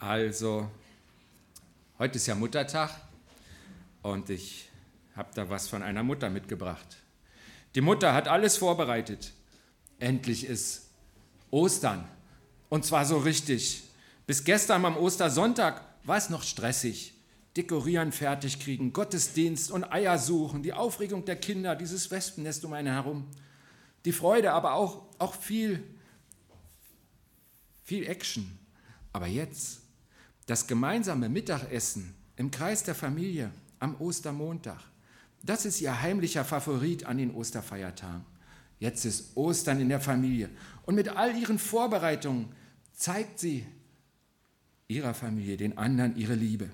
Also, heute ist ja Muttertag und ich habe da was von einer Mutter mitgebracht. Die Mutter hat alles vorbereitet. Endlich ist Ostern und zwar so richtig. Bis gestern am Ostersonntag war es noch stressig. Dekorieren, fertig kriegen, Gottesdienst und Eier suchen, die Aufregung der Kinder, dieses Wespennest um einen herum. Die Freude, aber auch, auch viel, viel Action. Aber jetzt, das gemeinsame Mittagessen im Kreis der Familie am Ostermontag, das ist ihr heimlicher Favorit an den Osterfeiertagen. Jetzt ist Ostern in der Familie. Und mit all ihren Vorbereitungen zeigt sie ihrer Familie, den anderen, ihre Liebe.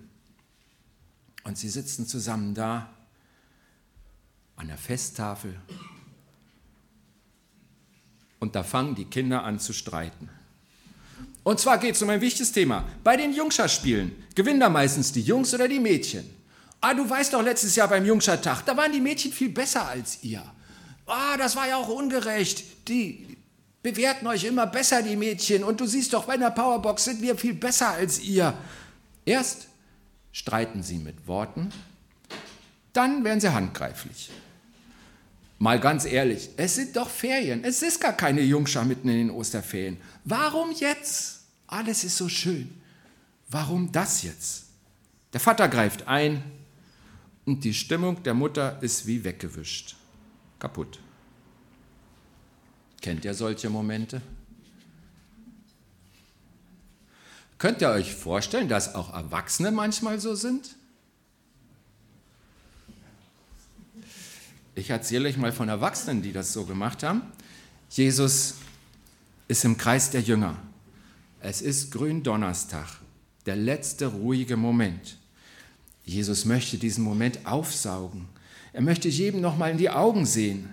Und sie sitzen zusammen da an der Festtafel. Und da fangen die Kinder an zu streiten. Und zwar geht es um ein wichtiges Thema. Bei den Jungscherspielen gewinnen da meistens die Jungs oder die Mädchen. Ah, du weißt doch, letztes Jahr beim Jungschertag, da waren die Mädchen viel besser als ihr. Ah, das war ja auch ungerecht. Die bewerten euch immer besser, die Mädchen. Und du siehst doch, bei einer Powerbox sind wir viel besser als ihr. Erst streiten sie mit Worten, dann werden sie handgreiflich. Mal ganz ehrlich, es sind doch Ferien. Es ist gar keine Jungschar mitten in den Osterferien. Warum jetzt? Alles ist so schön. Warum das jetzt? Der Vater greift ein und die Stimmung der Mutter ist wie weggewischt. Kaputt. Kennt ihr solche Momente? Könnt ihr euch vorstellen, dass auch Erwachsene manchmal so sind? Ich erzähle euch mal von Erwachsenen, die das so gemacht haben. Jesus ist im Kreis der Jünger. Es ist Gründonnerstag, der letzte ruhige Moment. Jesus möchte diesen Moment aufsaugen. Er möchte jedem nochmal in die Augen sehen.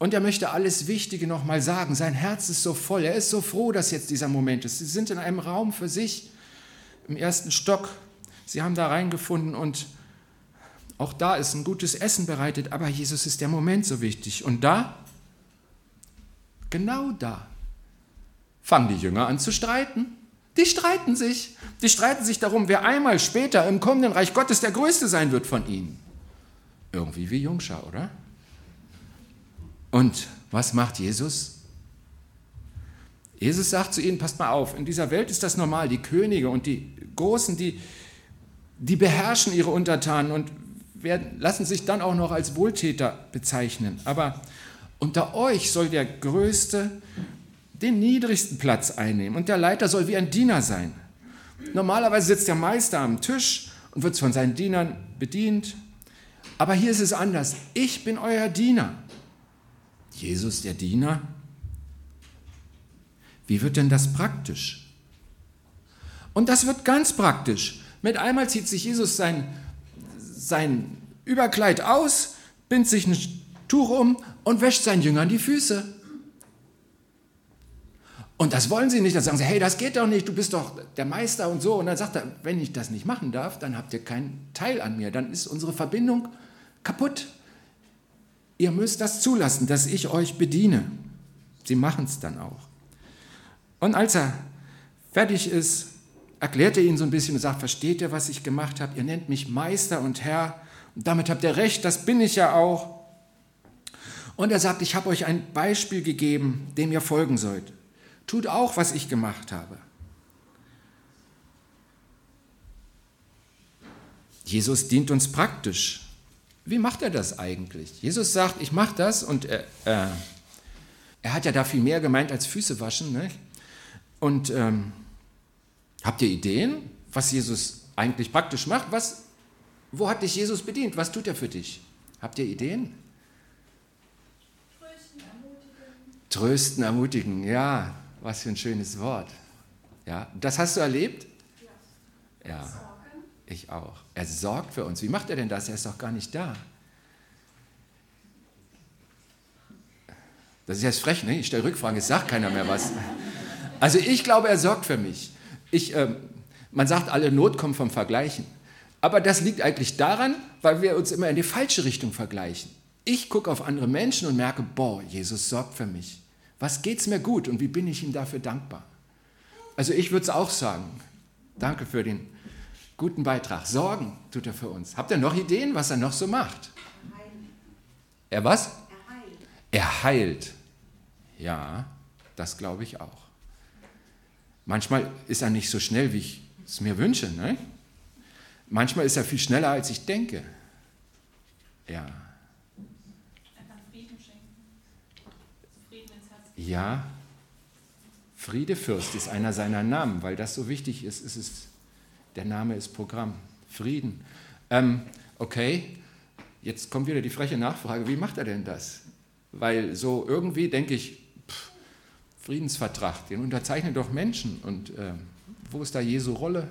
Und er möchte alles Wichtige nochmal sagen. Sein Herz ist so voll. Er ist so froh, dass jetzt dieser Moment ist. Sie sind in einem Raum für sich im ersten Stock. Sie haben da reingefunden und auch da ist ein gutes Essen bereitet. Aber Jesus ist der Moment so wichtig. Und da, genau da, fangen die Jünger an zu streiten. Die streiten sich. Die streiten sich darum, wer einmal später im kommenden Reich Gottes der Größte sein wird von ihnen. Irgendwie wie Jungschar, oder? Und was macht Jesus? Jesus sagt zu ihnen, passt mal auf, in dieser Welt ist das normal, die Könige und die Großen, die, die beherrschen ihre Untertanen und werden, lassen sich dann auch noch als Wohltäter bezeichnen. Aber unter euch soll der Größte den niedrigsten Platz einnehmen und der Leiter soll wie ein Diener sein. Normalerweise sitzt der Meister am Tisch und wird von seinen Dienern bedient. Aber hier ist es anders. Ich bin euer Diener. Jesus der Diener? Wie wird denn das praktisch? Und das wird ganz praktisch. Mit einmal zieht sich Jesus sein, sein Überkleid aus, bindet sich ein Tuch um und wäscht seinen Jüngern die Füße. Und das wollen sie nicht. Dann sagen sie, hey, das geht doch nicht, du bist doch der Meister und so. Und dann sagt er, wenn ich das nicht machen darf, dann habt ihr keinen Teil an mir. Dann ist unsere Verbindung kaputt. Ihr müsst das zulassen, dass ich euch bediene. Sie machen es dann auch. Und als er fertig ist, erklärt er ihnen so ein bisschen und sagt, versteht ihr, was ich gemacht habe? Ihr nennt mich Meister und Herr. Und damit habt ihr recht, das bin ich ja auch. Und er sagt, ich habe euch ein Beispiel gegeben, dem ihr folgen sollt tut auch, was ich gemacht habe. Jesus dient uns praktisch. Wie macht er das eigentlich? Jesus sagt, ich mache das und er, äh, er hat ja da viel mehr gemeint als Füße waschen. Ne? Und ähm, habt ihr Ideen, was Jesus eigentlich praktisch macht? Was, wo hat dich Jesus bedient? Was tut er für dich? Habt ihr Ideen? Trösten, ermutigen. Trösten, ermutigen, ja. Was für ein schönes Wort. Ja, das hast du erlebt? Ja. Ich auch. Er sorgt für uns. Wie macht er denn das? Er ist doch gar nicht da. Das ist jetzt frech, ne? Ich stelle Rückfragen, es sagt keiner mehr was. Also ich glaube, er sorgt für mich. Ich, ähm, man sagt, alle Not kommt vom Vergleichen. Aber das liegt eigentlich daran, weil wir uns immer in die falsche Richtung vergleichen. Ich gucke auf andere Menschen und merke, boah, Jesus sorgt für mich. Was geht es mir gut und wie bin ich ihm dafür dankbar? Also ich würde es auch sagen. Danke für den guten Beitrag. Sorgen tut er für uns. Habt ihr noch Ideen, was er noch so macht? Er was? Er heilt. Er heilt. Ja, das glaube ich auch. Manchmal ist er nicht so schnell, wie ich es mir wünsche. Ne? Manchmal ist er viel schneller, als ich denke. Ja. Ja, Friedefürst ist einer seiner Namen, weil das so wichtig ist. ist der Name ist Programm. Frieden. Ähm, okay, jetzt kommt wieder die freche Nachfrage, wie macht er denn das? Weil so irgendwie denke ich, pff, Friedensvertrag, den unterzeichnen doch Menschen. Und äh, wo ist da Jesu Rolle?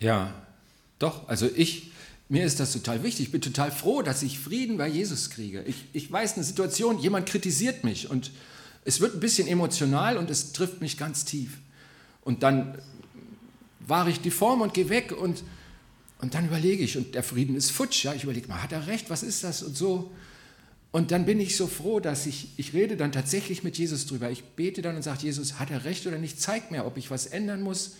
Ja, doch, also ich, mir ist das total wichtig. Ich bin total froh, dass ich Frieden bei Jesus kriege. Ich, ich weiß eine Situation, jemand kritisiert mich und es wird ein bisschen emotional und es trifft mich ganz tief. Und dann wahre ich die Form und gehe weg und, und dann überlege ich, und der Frieden ist futsch, ja, ich überlege mal, hat er recht, was ist das und so. Und dann bin ich so froh, dass ich, ich rede dann tatsächlich mit Jesus drüber. Ich bete dann und sage, Jesus, hat er recht oder nicht? Zeig mir, ob ich was ändern muss.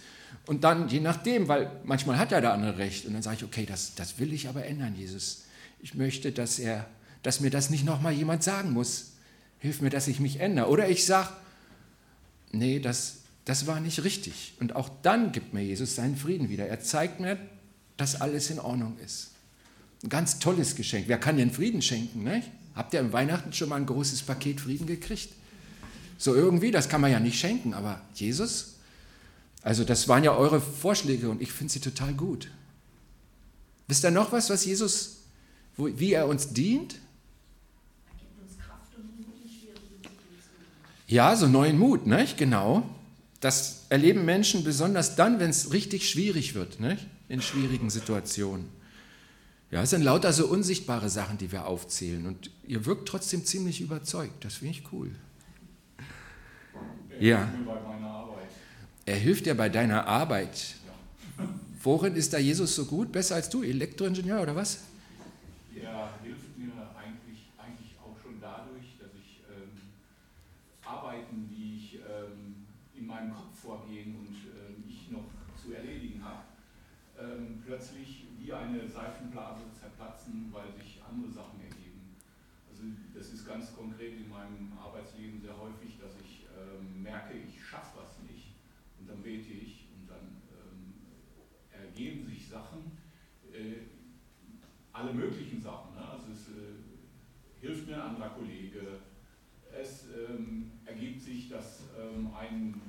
Und dann, je nachdem, weil manchmal hat ja der andere recht. Und dann sage ich, okay, das, das will ich aber ändern, Jesus. Ich möchte, dass, er, dass mir das nicht nochmal jemand sagen muss. Hilf mir, dass ich mich ändere. Oder ich sage, nee, das, das war nicht richtig. Und auch dann gibt mir Jesus seinen Frieden wieder. Er zeigt mir, dass alles in Ordnung ist. Ein ganz tolles Geschenk. Wer kann denn Frieden schenken? Ne? Habt ihr im Weihnachten schon mal ein großes Paket Frieden gekriegt? So irgendwie, das kann man ja nicht schenken, aber Jesus also das waren ja eure Vorschläge und ich finde sie total gut. Wisst ihr noch was, was Jesus, wo, wie er uns dient? Ja, so neuen Mut, nicht? genau. Das erleben Menschen besonders dann, wenn es richtig schwierig wird, nicht? in schwierigen Situationen. Ja, es sind lauter so unsichtbare Sachen, die wir aufzählen und ihr wirkt trotzdem ziemlich überzeugt. Das finde ich cool. Ja. Er hilft dir bei deiner Arbeit. Worin ist da Jesus so gut? Besser als du? Elektroingenieur oder was? Er hilft mir eigentlich, eigentlich auch schon dadurch, dass ich ähm, Arbeiten, die ich ähm, in meinem Kopf vorgehen und ähm, ich noch zu erledigen habe, ähm, plötzlich wie eine Seifenblase zerplatzen, weil sich andere Sachen ergeben. Also das ist ganz konkret in meinem Arbeitsleben sehr häufig, dass ich ähm, merke, ich bete ich und dann ähm, ergeben sich Sachen, äh, alle möglichen Sachen. Ne? Also es äh, hilft mir ein anderer Kollege, es ähm, ergibt sich, dass ähm, ein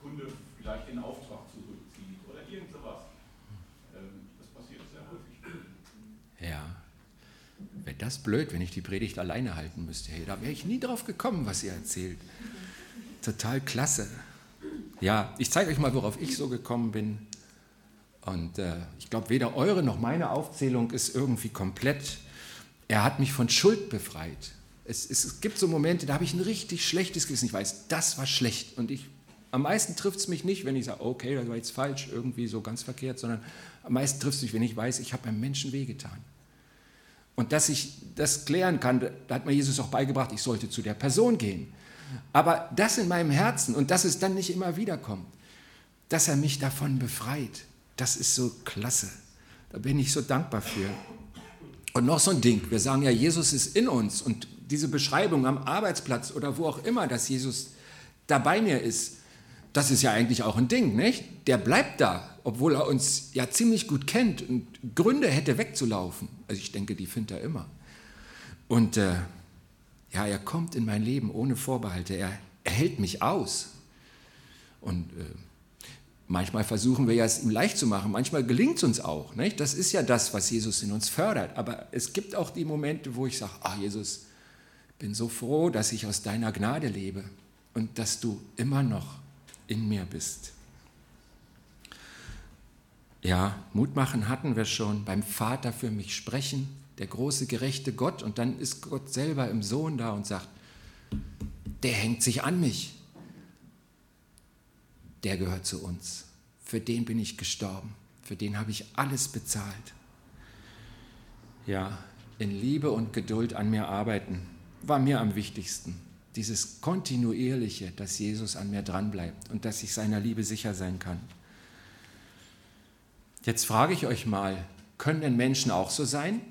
Kunde vielleicht den Auftrag zurückzieht oder irgend sowas. Ähm, das passiert sehr häufig. Ja. Wäre das blöd, wenn ich die Predigt alleine halten müsste. Hey, da wäre ich nie drauf gekommen, was ihr erzählt. Total klasse. Ja, ich zeige euch mal, worauf ich so gekommen bin. Und äh, ich glaube, weder eure noch meine Aufzählung ist irgendwie komplett. Er hat mich von Schuld befreit. Es, es, es gibt so Momente, da habe ich ein richtig schlechtes Gewissen. Ich weiß, das war schlecht. Und ich, am meisten trifft es mich nicht, wenn ich sage, okay, das war jetzt falsch, irgendwie so ganz verkehrt, sondern am meisten trifft es mich, wenn ich weiß, ich habe einem Menschen wehgetan. Und dass ich das klären kann, da hat mir Jesus auch beigebracht, ich sollte zu der Person gehen. Aber das in meinem Herzen und dass es dann nicht immer wiederkommt, dass er mich davon befreit, das ist so klasse. Da bin ich so dankbar für. Und noch so ein Ding, wir sagen ja, Jesus ist in uns und diese Beschreibung am Arbeitsplatz oder wo auch immer, dass Jesus da bei mir ist, das ist ja eigentlich auch ein Ding, nicht? Der bleibt da, obwohl er uns ja ziemlich gut kennt und Gründe hätte wegzulaufen. Also ich denke, die findet er immer. Und äh, ja, er kommt in mein Leben ohne Vorbehalte. Er, er hält mich aus. Und äh, manchmal versuchen wir ja es ihm leicht zu machen. Manchmal gelingt es uns auch. Nicht? Das ist ja das, was Jesus in uns fördert. Aber es gibt auch die Momente, wo ich sage, ach Jesus, bin so froh, dass ich aus deiner Gnade lebe und dass du immer noch in mir bist. Ja, Mut machen hatten wir schon. Beim Vater für mich sprechen, der große gerechte Gott. Und dann ist Gott selber im Sohn da und sagt, der hängt sich an mich. Der gehört zu uns. Für den bin ich gestorben. Für den habe ich alles bezahlt. Ja, in Liebe und Geduld an mir arbeiten war mir am wichtigsten. Dieses kontinuierliche, dass Jesus an mir dranbleibt und dass ich seiner Liebe sicher sein kann. Jetzt frage ich euch mal, können denn Menschen auch so sein?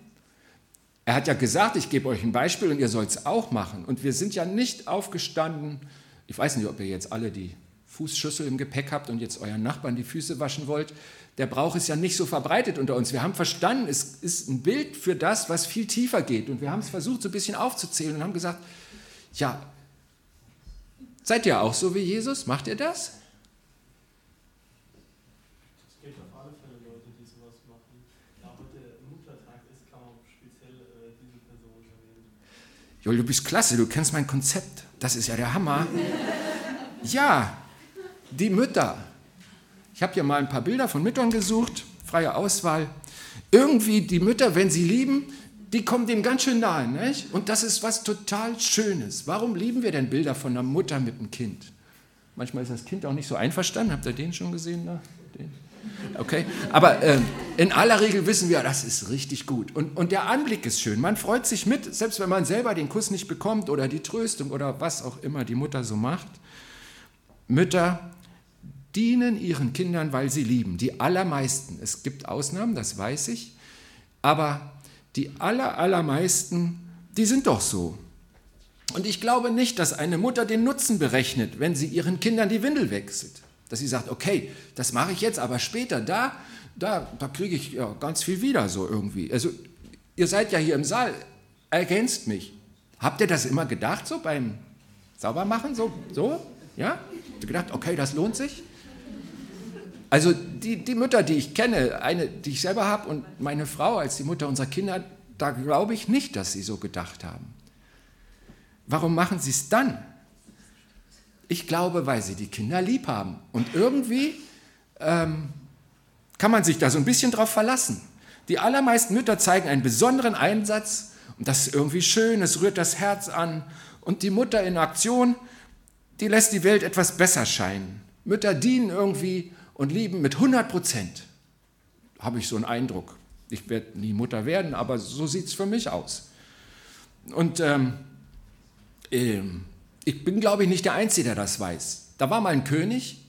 Er hat ja gesagt, ich gebe euch ein Beispiel und ihr sollt es auch machen. Und wir sind ja nicht aufgestanden. Ich weiß nicht, ob ihr jetzt alle die Fußschüssel im Gepäck habt und jetzt euren Nachbarn die Füße waschen wollt. Der Brauch ist ja nicht so verbreitet unter uns. Wir haben verstanden, es ist ein Bild für das, was viel tiefer geht. Und wir haben es versucht, so ein bisschen aufzuzählen und haben gesagt, ja, seid ihr auch so wie Jesus? Macht ihr das? Joel, du bist klasse, du kennst mein Konzept. Das ist ja der Hammer. Ja, die Mütter. Ich habe hier mal ein paar Bilder von Müttern gesucht, freie Auswahl. Irgendwie die Mütter, wenn sie lieben, die kommen dem ganz schön nahe. Nicht? Und das ist was total Schönes. Warum lieben wir denn Bilder von einer Mutter mit einem Kind? Manchmal ist das Kind auch nicht so einverstanden. Habt ihr den schon gesehen? Da? Okay, aber äh, in aller Regel wissen wir, das ist richtig gut. Und, und der Anblick ist schön. Man freut sich mit, selbst wenn man selber den Kuss nicht bekommt oder die Tröstung oder was auch immer die Mutter so macht. Mütter dienen ihren Kindern, weil sie lieben. Die allermeisten. Es gibt Ausnahmen, das weiß ich. Aber die aller, allermeisten, die sind doch so. Und ich glaube nicht, dass eine Mutter den Nutzen berechnet, wenn sie ihren Kindern die Windel wechselt. Dass sie sagt, okay, das mache ich jetzt, aber später, da, da, da kriege ich ja ganz viel wieder so irgendwie. Also ihr seid ja hier im Saal, ergänzt mich. Habt ihr das immer gedacht, so beim Saubermachen, so, so, ja? Habt ihr gedacht, okay, das lohnt sich? Also die, die Mütter, die ich kenne, eine, die ich selber habe und meine Frau als die Mutter unserer Kinder, da glaube ich nicht, dass sie so gedacht haben. Warum machen sie es dann? Ich glaube, weil sie die Kinder lieb haben. Und irgendwie ähm, kann man sich da so ein bisschen drauf verlassen. Die allermeisten Mütter zeigen einen besonderen Einsatz und das ist irgendwie schön, es rührt das Herz an. Und die Mutter in Aktion, die lässt die Welt etwas besser scheinen. Mütter dienen irgendwie und lieben mit 100 Prozent. Habe ich so einen Eindruck. Ich werde nie Mutter werden, aber so sieht es für mich aus. Und ähm, ähm, ich bin, glaube ich, nicht der Einzige, der das weiß. Da war mal ein König,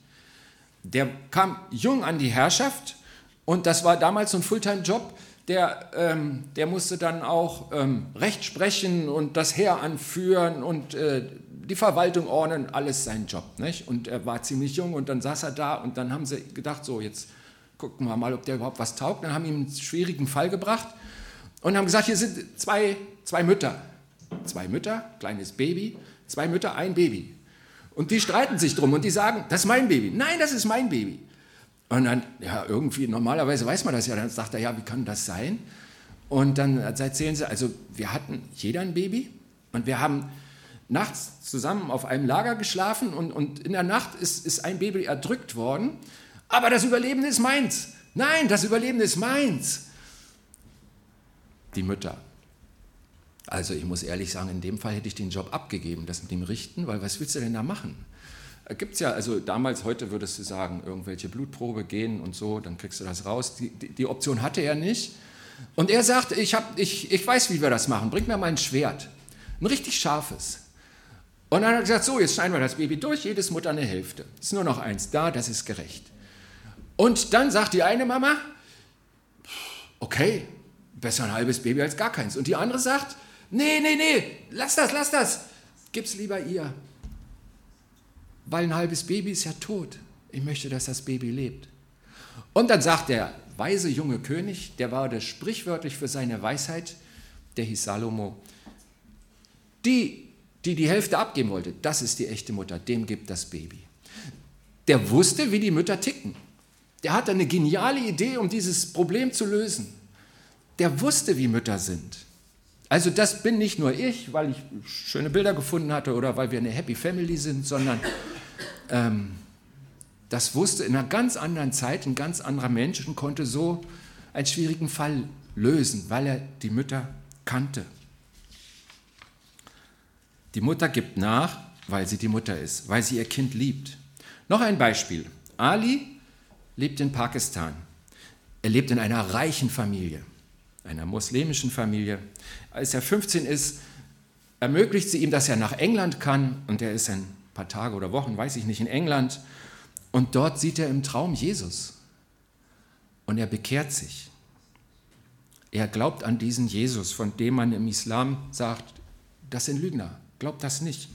der kam jung an die Herrschaft und das war damals so ein Fulltime-Job. Der, ähm, der musste dann auch ähm, Recht sprechen und das Heer anführen und äh, die Verwaltung ordnen, alles sein Job. Nicht? Und er war ziemlich jung und dann saß er da und dann haben sie gedacht, so jetzt gucken wir mal, ob der überhaupt was taugt. Dann haben ihm einen schwierigen Fall gebracht und haben gesagt, hier sind zwei, zwei Mütter. Zwei Mütter, kleines Baby Zwei Mütter, ein Baby. Und die streiten sich drum und die sagen, das ist mein Baby. Nein, das ist mein Baby. Und dann, ja, irgendwie, normalerweise weiß man das ja, dann sagt er, ja, wie kann das sein? Und dann erzählen sie, also wir hatten jeder ein Baby und wir haben nachts zusammen auf einem Lager geschlafen und, und in der Nacht ist, ist ein Baby erdrückt worden, aber das Überleben ist meins. Nein, das Überleben ist meins. Die Mütter. Also ich muss ehrlich sagen, in dem Fall hätte ich den Job abgegeben, das mit dem Richten, weil was willst du denn da machen? Gibt es ja, also damals, heute würdest du sagen, irgendwelche Blutprobe gehen und so, dann kriegst du das raus. Die, die, die Option hatte er nicht. Und er sagt, ich, hab, ich, ich weiß, wie wir das machen, bring mir mal ein Schwert, ein richtig scharfes. Und dann hat er gesagt, so, jetzt schneiden wir das Baby durch, jedes Mutter eine Hälfte. Ist nur noch eins da, das ist gerecht. Und dann sagt die eine Mama, okay, besser ein halbes Baby als gar keins. Und die andere sagt, Nee, nee, nee, lass das, lass das. Gib's lieber ihr. Weil ein halbes Baby ist ja tot. Ich möchte, dass das Baby lebt. Und dann sagt der weise junge König, der war das sprichwörtlich für seine Weisheit, der hieß Salomo, die, die die Hälfte abgeben wollte, das ist die echte Mutter, dem gibt das Baby. Der wusste, wie die Mütter ticken. Der hatte eine geniale Idee, um dieses Problem zu lösen. Der wusste, wie Mütter sind. Also das bin nicht nur ich, weil ich schöne Bilder gefunden hatte oder weil wir eine Happy Family sind, sondern ähm, das wusste in einer ganz anderen Zeit ein ganz anderer Mensch und konnte so einen schwierigen Fall lösen, weil er die Mütter kannte. Die Mutter gibt nach, weil sie die Mutter ist, weil sie ihr Kind liebt. Noch ein Beispiel. Ali lebt in Pakistan. Er lebt in einer reichen Familie, einer muslimischen Familie. Als er 15 ist, ermöglicht sie ihm, dass er nach England kann und er ist ein paar Tage oder Wochen, weiß ich nicht, in England und dort sieht er im Traum Jesus und er bekehrt sich. Er glaubt an diesen Jesus, von dem man im Islam sagt, das sind Lügner, glaubt das nicht.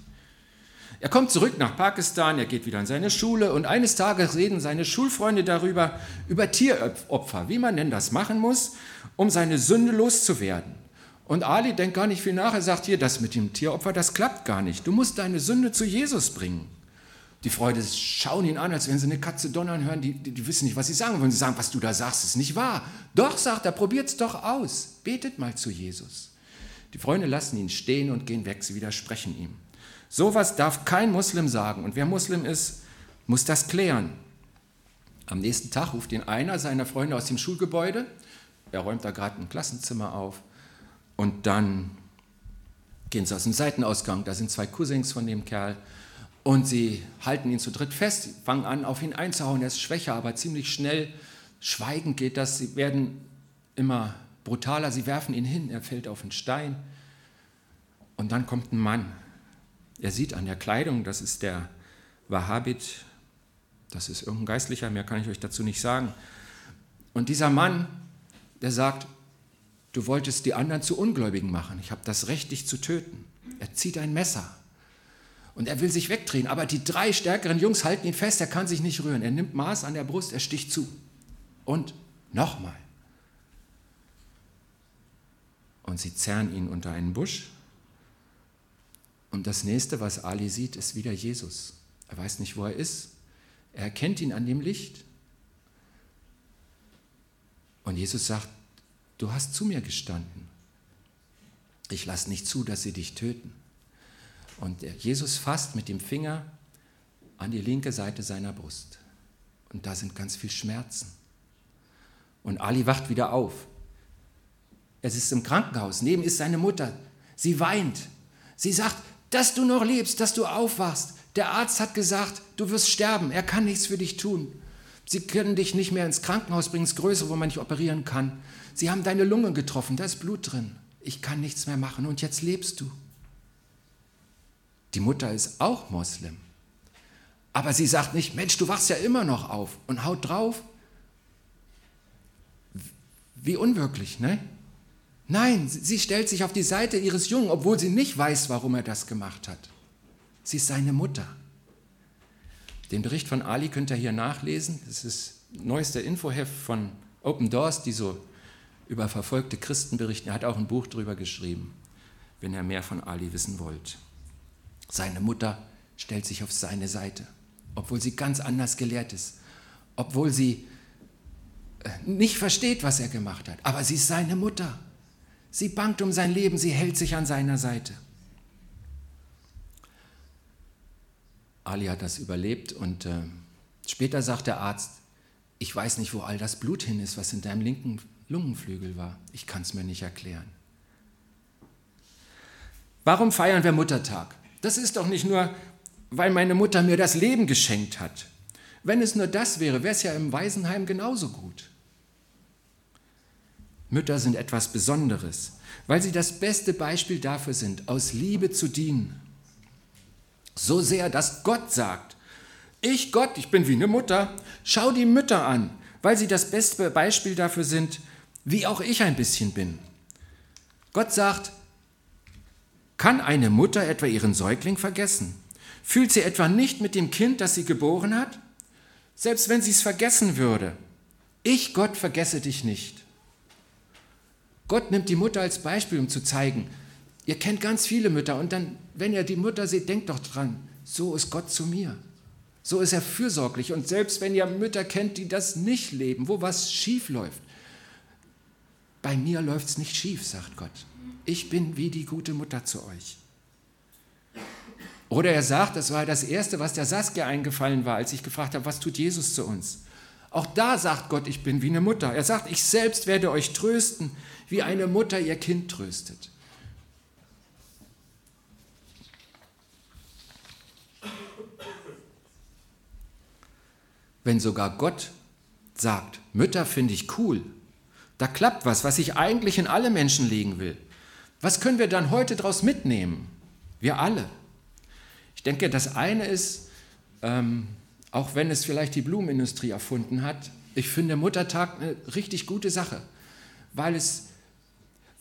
Er kommt zurück nach Pakistan, er geht wieder in seine Schule und eines Tages reden seine Schulfreunde darüber, über Tieropfer, wie man denn das machen muss, um seine Sünde loszuwerden. Und Ali denkt gar nicht viel nach, er sagt hier, das mit dem Tieropfer, das klappt gar nicht. Du musst deine Sünde zu Jesus bringen. Die Freude schauen ihn an, als wenn sie eine Katze donnern hören, die, die, die wissen nicht, was sie sagen wollen. Sie sagen, was du da sagst, ist nicht wahr. Doch, sagt er, probiert es doch aus. Betet mal zu Jesus. Die Freunde lassen ihn stehen und gehen weg, sie widersprechen ihm. Sowas darf kein Muslim sagen. Und wer Muslim ist, muss das klären. Am nächsten Tag ruft ihn einer seiner Freunde aus dem Schulgebäude. Er räumt da gerade ein Klassenzimmer auf. Und dann gehen sie aus dem Seitenausgang. Da sind zwei Cousins von dem Kerl. Und sie halten ihn zu dritt fest, fangen an, auf ihn einzuhauen. Er ist schwächer, aber ziemlich schnell. Schweigend geht das. Sie werden immer brutaler. Sie werfen ihn hin. Er fällt auf einen Stein. Und dann kommt ein Mann. Er sieht an der Kleidung, das ist der Wahhabit. Das ist irgendein Geistlicher, mehr kann ich euch dazu nicht sagen. Und dieser Mann, der sagt, du wolltest die anderen zu Ungläubigen machen. Ich habe das Recht, dich zu töten. Er zieht ein Messer und er will sich wegdrehen, aber die drei stärkeren Jungs halten ihn fest, er kann sich nicht rühren. Er nimmt Maß an der Brust, er sticht zu. Und nochmal. Und sie zerren ihn unter einen Busch. Und das nächste, was Ali sieht, ist wieder Jesus. Er weiß nicht, wo er ist. Er erkennt ihn an dem Licht. Und Jesus sagt, du hast zu mir gestanden. Ich lasse nicht zu, dass sie dich töten. Und Jesus fasst mit dem Finger an die linke Seite seiner Brust. Und da sind ganz viel Schmerzen. Und Ali wacht wieder auf. Er ist im Krankenhaus. Neben ist seine Mutter. Sie weint. Sie sagt, dass du noch lebst, dass du aufwachst. Der Arzt hat gesagt, du wirst sterben. Er kann nichts für dich tun. Sie können dich nicht mehr ins Krankenhaus bringen, ins Größere, wo man dich operieren kann. Sie haben deine Lunge getroffen, da ist Blut drin. Ich kann nichts mehr machen und jetzt lebst du. Die Mutter ist auch Moslem. Aber sie sagt nicht, Mensch, du wachst ja immer noch auf und haut drauf. Wie unwirklich, ne? Nein, sie stellt sich auf die Seite ihres Jungen, obwohl sie nicht weiß, warum er das gemacht hat. Sie ist seine Mutter. Den Bericht von Ali könnt ihr hier nachlesen. Das ist neuester Infoheft von Open Doors, die so über verfolgte Christen berichten. Er hat auch ein Buch darüber geschrieben, wenn ihr mehr von Ali wissen wollt. Seine Mutter stellt sich auf seine Seite, obwohl sie ganz anders gelehrt ist, obwohl sie äh, nicht versteht, was er gemacht hat. Aber sie ist seine Mutter. Sie bangt um sein Leben, sie hält sich an seiner Seite. Ali hat das überlebt und äh, später sagt der Arzt, ich weiß nicht, wo all das Blut hin ist, was in deinem linken Lungenflügel war. Ich kann es mir nicht erklären. Warum feiern wir Muttertag? Das ist doch nicht nur, weil meine Mutter mir das Leben geschenkt hat. Wenn es nur das wäre, wäre es ja im Waisenheim genauso gut. Mütter sind etwas Besonderes, weil sie das beste Beispiel dafür sind, aus Liebe zu dienen. So sehr, dass Gott sagt, ich Gott, ich bin wie eine Mutter, schau die Mütter an, weil sie das beste Beispiel dafür sind, wie auch ich ein bisschen bin. Gott sagt, kann eine Mutter etwa ihren Säugling vergessen? Fühlt sie etwa nicht mit dem Kind, das sie geboren hat? Selbst wenn sie es vergessen würde. Ich, Gott, vergesse dich nicht. Gott nimmt die Mutter als Beispiel, um zu zeigen, ihr kennt ganz viele Mütter und dann, wenn ihr die Mutter seht, denkt doch dran, so ist Gott zu mir. So ist er fürsorglich und selbst wenn ihr Mütter kennt, die das nicht leben, wo was schief läuft, bei mir läuft es nicht schief, sagt Gott ich bin wie die gute Mutter zu euch. Oder er sagt, das war das Erste, was der Saskia eingefallen war, als ich gefragt habe, was tut Jesus zu uns? Auch da sagt Gott, ich bin wie eine Mutter. Er sagt, ich selbst werde euch trösten, wie eine Mutter ihr Kind tröstet. Wenn sogar Gott sagt, Mütter finde ich cool, da klappt was, was ich eigentlich in alle Menschen legen will. Was können wir dann heute daraus mitnehmen? Wir alle. Ich denke, das eine ist, ähm, auch wenn es vielleicht die Blumenindustrie erfunden hat, ich finde Muttertag eine richtig gute Sache, weil, es,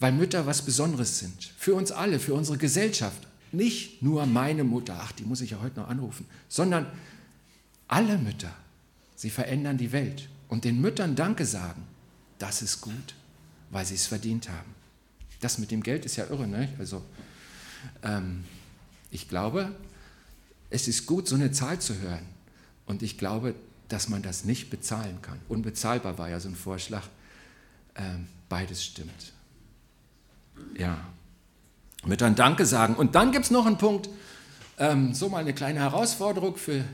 weil Mütter was Besonderes sind. Für uns alle, für unsere Gesellschaft. Nicht nur meine Mutter, ach, die muss ich ja heute noch anrufen, sondern alle Mütter. Sie verändern die Welt. Und den Müttern Danke sagen, das ist gut, weil sie es verdient haben. Das mit dem Geld ist ja irre, ne? Also, ähm, ich glaube, es ist gut, so eine Zahl zu hören. Und ich glaube, dass man das nicht bezahlen kann. Unbezahlbar war ja so ein Vorschlag. Ähm, beides stimmt. Ja. Müttern Danke sagen. Und dann gibt es noch einen Punkt, ähm, so mal eine kleine Herausforderung für,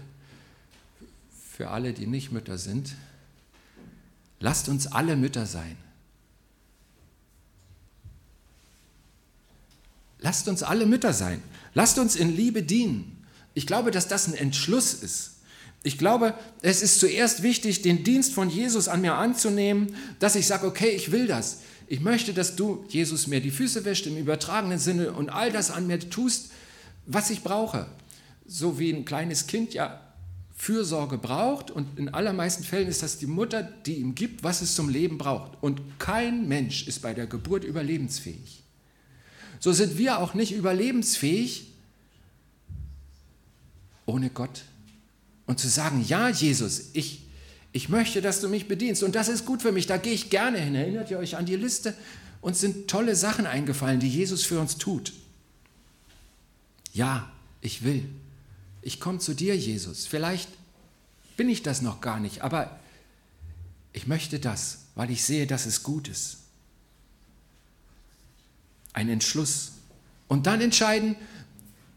für alle, die nicht Mütter sind. Lasst uns alle Mütter sein. Lasst uns alle Mütter sein. Lasst uns in Liebe dienen. Ich glaube, dass das ein Entschluss ist. Ich glaube, es ist zuerst wichtig, den Dienst von Jesus an mir anzunehmen, dass ich sage, okay, ich will das. Ich möchte, dass du, Jesus, mir die Füße wäscht im übertragenen Sinne und all das an mir tust, was ich brauche. So wie ein kleines Kind ja Fürsorge braucht und in allermeisten Fällen ist das die Mutter, die ihm gibt, was es zum Leben braucht. Und kein Mensch ist bei der Geburt überlebensfähig. So sind wir auch nicht überlebensfähig ohne Gott. Und zu sagen, ja Jesus, ich, ich möchte, dass du mich bedienst und das ist gut für mich, da gehe ich gerne hin. Erinnert ihr euch an die Liste? Uns sind tolle Sachen eingefallen, die Jesus für uns tut. Ja, ich will ich komme zu dir, Jesus. Vielleicht bin ich das noch gar nicht, aber ich möchte das, weil ich sehe, dass es gut ist. Ein Entschluss. Und dann entscheiden,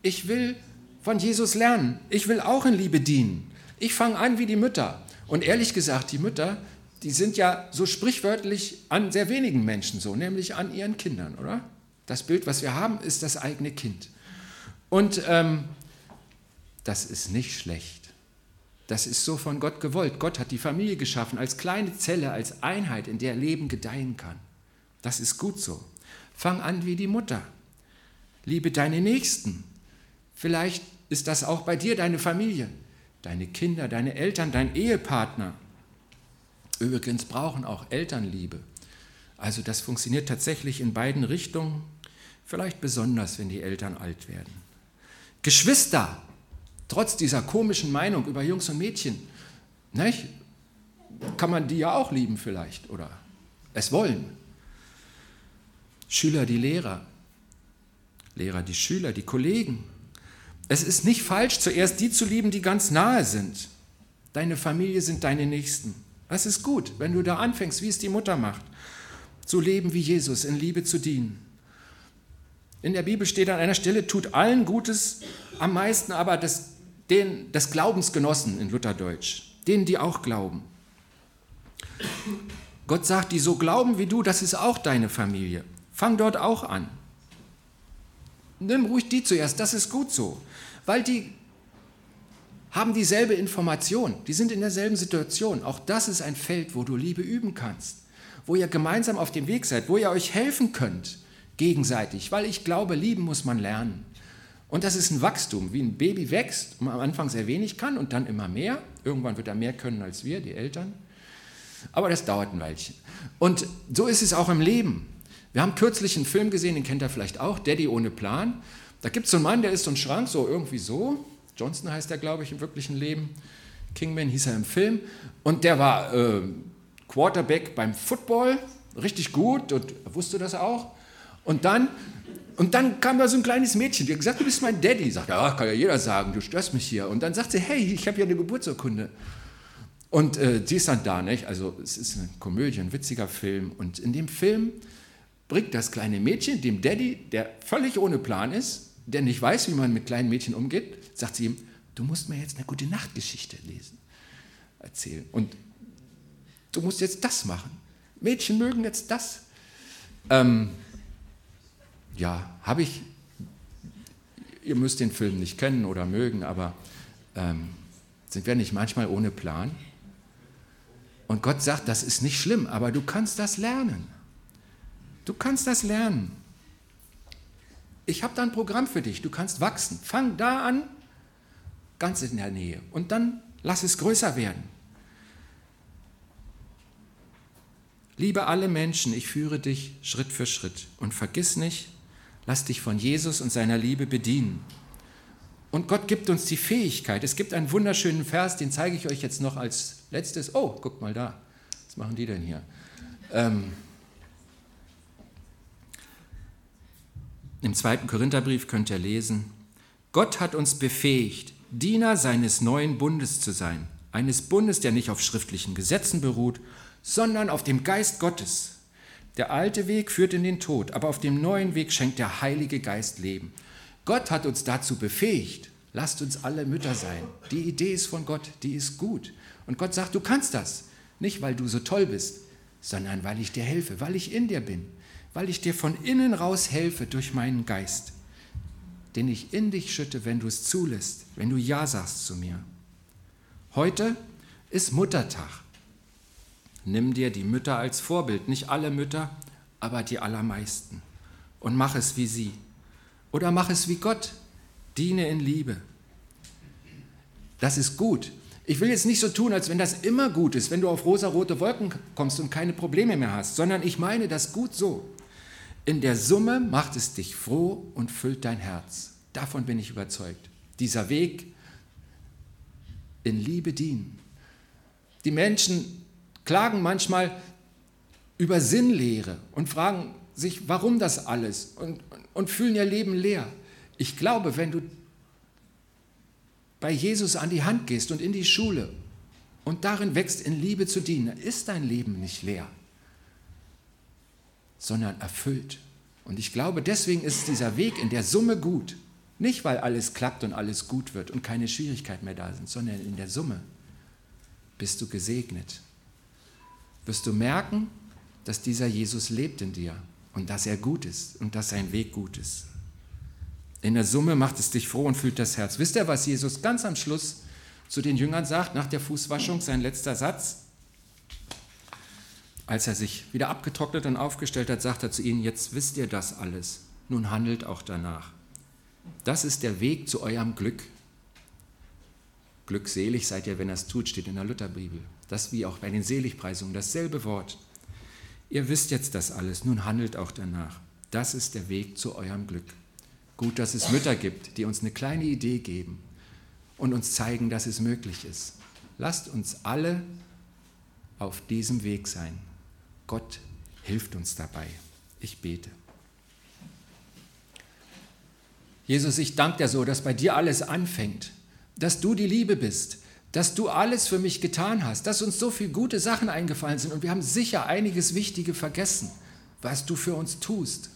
ich will von Jesus lernen. Ich will auch in Liebe dienen. Ich fange an wie die Mütter. Und ehrlich gesagt, die Mütter, die sind ja so sprichwörtlich an sehr wenigen Menschen so, nämlich an ihren Kindern, oder? Das Bild, was wir haben, ist das eigene Kind. Und ähm, das ist nicht schlecht. Das ist so von Gott gewollt. Gott hat die Familie geschaffen als kleine Zelle, als Einheit, in der Leben gedeihen kann. Das ist gut so. Fang an wie die Mutter. Liebe deine Nächsten. Vielleicht ist das auch bei dir deine Familie, deine Kinder, deine Eltern, dein Ehepartner. Übrigens brauchen auch Eltern Liebe. Also das funktioniert tatsächlich in beiden Richtungen, vielleicht besonders, wenn die Eltern alt werden. Geschwister, trotz dieser komischen Meinung über Jungs und Mädchen, nicht? kann man die ja auch lieben vielleicht oder es wollen. Schüler die Lehrer, Lehrer die Schüler, die Kollegen. Es ist nicht falsch, zuerst die zu lieben, die ganz nahe sind. Deine Familie sind deine Nächsten. Das ist gut, wenn du da anfängst, wie es die Mutter macht, zu leben wie Jesus, in Liebe zu dienen. In der Bibel steht an einer Stelle, tut allen Gutes, am meisten aber das den, des Glaubensgenossen in Lutherdeutsch, denen, die auch glauben. Gott sagt, die so glauben wie du, das ist auch deine Familie. Fang dort auch an. Nimm ruhig die zuerst, das ist gut so, weil die haben dieselbe Information, die sind in derselben Situation. Auch das ist ein Feld, wo du Liebe üben kannst, wo ihr gemeinsam auf dem Weg seid, wo ihr euch helfen könnt gegenseitig, weil ich glaube, lieben muss man lernen. Und das ist ein Wachstum, wie ein Baby wächst und am Anfang sehr wenig kann und dann immer mehr. Irgendwann wird er mehr können als wir, die Eltern. Aber das dauert ein Weilchen. Und so ist es auch im Leben. Wir haben kürzlich einen Film gesehen, den kennt ihr vielleicht auch, Daddy ohne Plan. Da gibt es so einen Mann, der ist so ein Schrank, so irgendwie so. Johnson heißt er, glaube ich, im wirklichen Leben. Kingman hieß er im Film. Und der war äh, Quarterback beim Football, richtig gut und wusste das auch. Und dann und dann kam da so ein kleines Mädchen, die hat gesagt, du bist mein Daddy. Sagt, ja, kann ja jeder sagen, du störst mich hier. Und dann sagt sie, hey, ich habe hier eine Geburtsurkunde. Und äh, sie ist dann da, nicht? Also es ist eine Komödie, ein witziger Film. Und in dem Film bringt das kleine Mädchen dem Daddy, der völlig ohne Plan ist, der nicht weiß, wie man mit kleinen Mädchen umgeht, sagt sie ihm, du musst mir jetzt eine gute Nachtgeschichte lesen, erzählen. Und du musst jetzt das machen. Mädchen mögen jetzt das. Ähm, ja, habe ich, ihr müsst den Film nicht kennen oder mögen, aber ähm, sind wir nicht manchmal ohne Plan? Und Gott sagt, das ist nicht schlimm, aber du kannst das lernen. Du kannst das lernen. Ich habe da ein Programm für dich, du kannst wachsen. Fang da an, ganz in der Nähe. Und dann lass es größer werden. Liebe alle Menschen, ich führe dich Schritt für Schritt. Und vergiss nicht, lass dich von Jesus und seiner Liebe bedienen. Und Gott gibt uns die Fähigkeit. Es gibt einen wunderschönen Vers, den zeige ich euch jetzt noch als letztes. Oh, guckt mal da. Was machen die denn hier? Ähm, Im zweiten Korintherbrief könnt ihr lesen, Gott hat uns befähigt, Diener seines neuen Bundes zu sein. Eines Bundes, der nicht auf schriftlichen Gesetzen beruht, sondern auf dem Geist Gottes. Der alte Weg führt in den Tod, aber auf dem neuen Weg schenkt der Heilige Geist Leben. Gott hat uns dazu befähigt. Lasst uns alle Mütter sein. Die Idee ist von Gott, die ist gut. Und Gott sagt, du kannst das. Nicht, weil du so toll bist, sondern weil ich dir helfe, weil ich in dir bin weil ich dir von innen raus helfe durch meinen Geist, den ich in dich schütte, wenn du es zulässt, wenn du Ja sagst zu mir. Heute ist Muttertag. Nimm dir die Mütter als Vorbild, nicht alle Mütter, aber die allermeisten. Und mach es wie sie. Oder mach es wie Gott. Diene in Liebe. Das ist gut. Ich will jetzt nicht so tun, als wenn das immer gut ist, wenn du auf rosa-rote Wolken kommst und keine Probleme mehr hast, sondern ich meine das gut so. In der Summe macht es dich froh und füllt dein Herz. Davon bin ich überzeugt. Dieser Weg in Liebe dienen. Die Menschen klagen manchmal über Sinnlehre und fragen sich, warum das alles und, und fühlen ihr Leben leer. Ich glaube, wenn du bei Jesus an die Hand gehst und in die Schule und darin wächst, in Liebe zu dienen, ist dein Leben nicht leer sondern erfüllt. Und ich glaube, deswegen ist dieser Weg in der Summe gut. Nicht, weil alles klappt und alles gut wird und keine Schwierigkeiten mehr da sind, sondern in der Summe bist du gesegnet. Wirst du merken, dass dieser Jesus lebt in dir und dass er gut ist und dass sein Weg gut ist. In der Summe macht es dich froh und fühlt das Herz. Wisst ihr, was Jesus ganz am Schluss zu den Jüngern sagt, nach der Fußwaschung, sein letzter Satz? Als er sich wieder abgetrocknet und aufgestellt hat, sagt er zu ihnen, jetzt wisst ihr das alles, nun handelt auch danach. Das ist der Weg zu eurem Glück. Glückselig seid ihr, wenn er es tut, steht in der Lutherbibel. Das wie auch bei den Seligpreisungen, dasselbe Wort. Ihr wisst jetzt das alles, nun handelt auch danach. Das ist der Weg zu eurem Glück. Gut, dass es Mütter gibt, die uns eine kleine Idee geben und uns zeigen, dass es möglich ist. Lasst uns alle auf diesem Weg sein. Gott hilft uns dabei. Ich bete. Jesus, ich danke dir so, dass bei dir alles anfängt, dass du die Liebe bist, dass du alles für mich getan hast, dass uns so viele gute Sachen eingefallen sind und wir haben sicher einiges Wichtige vergessen, was du für uns tust.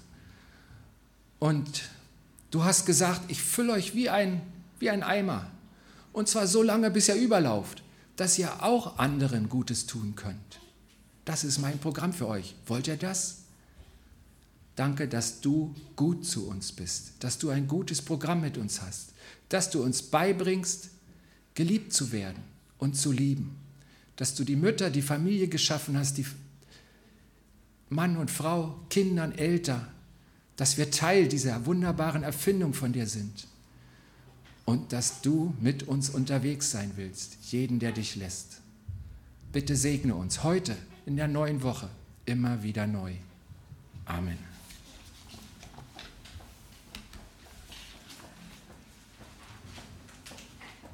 Und du hast gesagt, ich fülle euch wie ein, wie ein Eimer. Und zwar so lange, bis ihr überlauft, dass ihr auch anderen Gutes tun könnt. Das ist mein Programm für euch. Wollt ihr das? Danke, dass du gut zu uns bist, dass du ein gutes Programm mit uns hast, dass du uns beibringst, geliebt zu werden und zu lieben, dass du die Mütter, die Familie geschaffen hast, die Mann und Frau, Kindern, Eltern, dass wir Teil dieser wunderbaren Erfindung von dir sind und dass du mit uns unterwegs sein willst, jeden, der dich lässt. Bitte segne uns heute in der neuen Woche immer wieder neu. Amen.